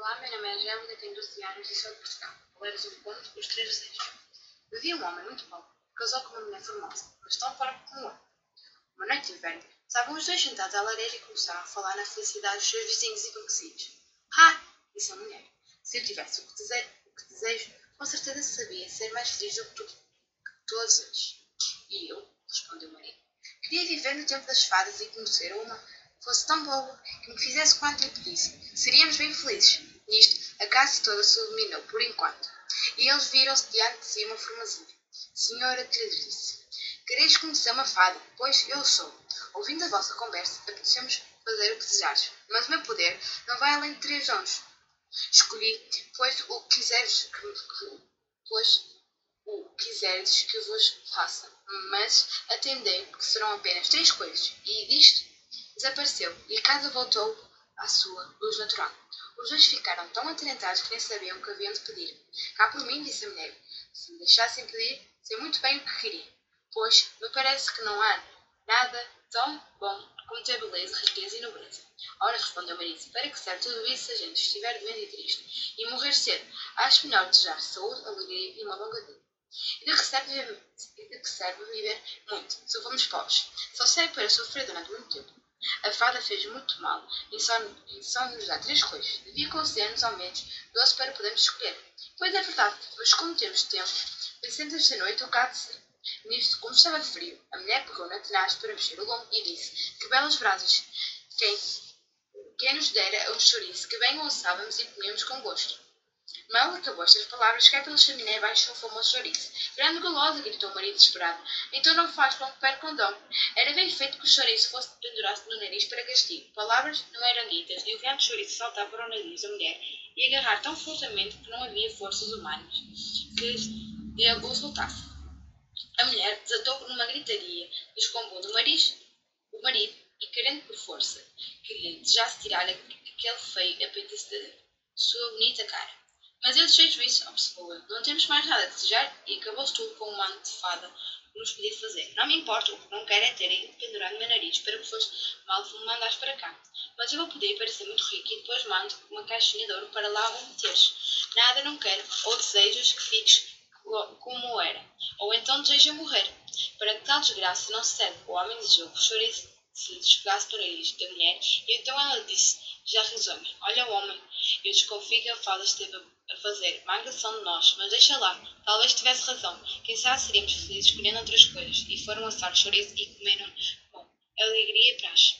Olá, meu nome é Angélica, tenho 12 anos e sou de Portugal. Ler o conto Os Três Desejos. Havia um homem muito pobre casou com uma mulher formosa, mas tão pobre como eu. Uma noite de inverno, estavam os dois sentados à lareira e começaram a falar na felicidade dos seus vizinhos e conhecidos. Ah, disse a mulher, se eu tivesse o que, desejo, o que desejo com certeza sabia ser mais feliz do que, tu, que todos eles. E eu, respondeu o marido, queria viver no tempo das fadas e conhecer uma que fosse tão boa que me fizesse quanto lhe pedisse. Seríamos bem felizes. Nisto, a casa toda se iluminou, por enquanto, e eles viram-se diante de si uma formazinha. Senhora, lhes disse, quereis conhecer uma fada? Pois eu sou. Ouvindo a vossa conversa, apetecemos fazer o que desejares, mas o meu poder não vai além de três dons. Escolhi, pois, o que quiseres que, pois, o quiseres que vos faça, mas atendei que serão apenas três coisas, e disto desapareceu, e a casa voltou à sua luz natural. Os dois ficaram tão atarantados que nem sabiam o que haviam de pedir. Cá por mim, disse a mulher, se me deixassem pedir, sei muito bem o que queria, pois me parece que não há nada tão bom como ter beleza, riqueza e nobreza. Ora, respondeu Marisa, para que serve tudo isso se a gente estiver doente e triste e morrer cedo? Acho melhor desejar saúde, alegria e uma longa vida. E de que serve viver, de que serve viver muito, se fomos pobres? Só serve para sofrer durante muito tempo. A fada fez muito mal e só, e só nos dá três coisas. Devia conceder-nos ao menos doze para podermos escolher. Pois é verdade, mas como temos tempo, pensemos esta noite o ser. Nisto, como estava frio, a mulher pegou na tenaz para mexer o lombo e disse: Que belas brasas! Quem, quem nos dera um chouriço que bem o e comíamos com gosto. Mal acabou estas palavras, cai pela chaminé baixou o famoso chouriço. Grande golosa, gritou o marido desesperado. Então não faz com que perca um dom. Era bem feito que o chouriço fosse pendurasse no nariz para castigo. Palavras não eram ditas, e o vento chouriço saltava para o nariz da mulher e agarrar tão fortemente que não havia forças humanas que lhe o soltasse. A mulher desatou numa gritaria, descombou do nariz o marido e, querendo por força que lhe desejasse tirar aquele feio apetite da sua bonita cara. Mas eu deixei juízo, observou. Não temos mais nada a desejar e acabou-se tudo com um manto de fada que nos podia fazer. Não me importa, o que não quero é ter pendurado no meu nariz para que fosse mal me mandares para cá. Mas eu vou poder parecer muito rico e depois mando uma caixinha de ouro para lá o meteres. Nada não quero, ou desejas que fiques como era, ou então deseja morrer. Para que tal desgraça não cede, o homem desejou que o se despegasse do nariz da mulher, e então ela disse, já risonha, olha o homem, eu desconfio que a fada esteve a fazer agressão de nós, mas deixa lá, talvez tivesse razão. Quem sabe seríamos felizes escolhendo outras coisas. E foram assar chouriço e comeram com alegria e praxe.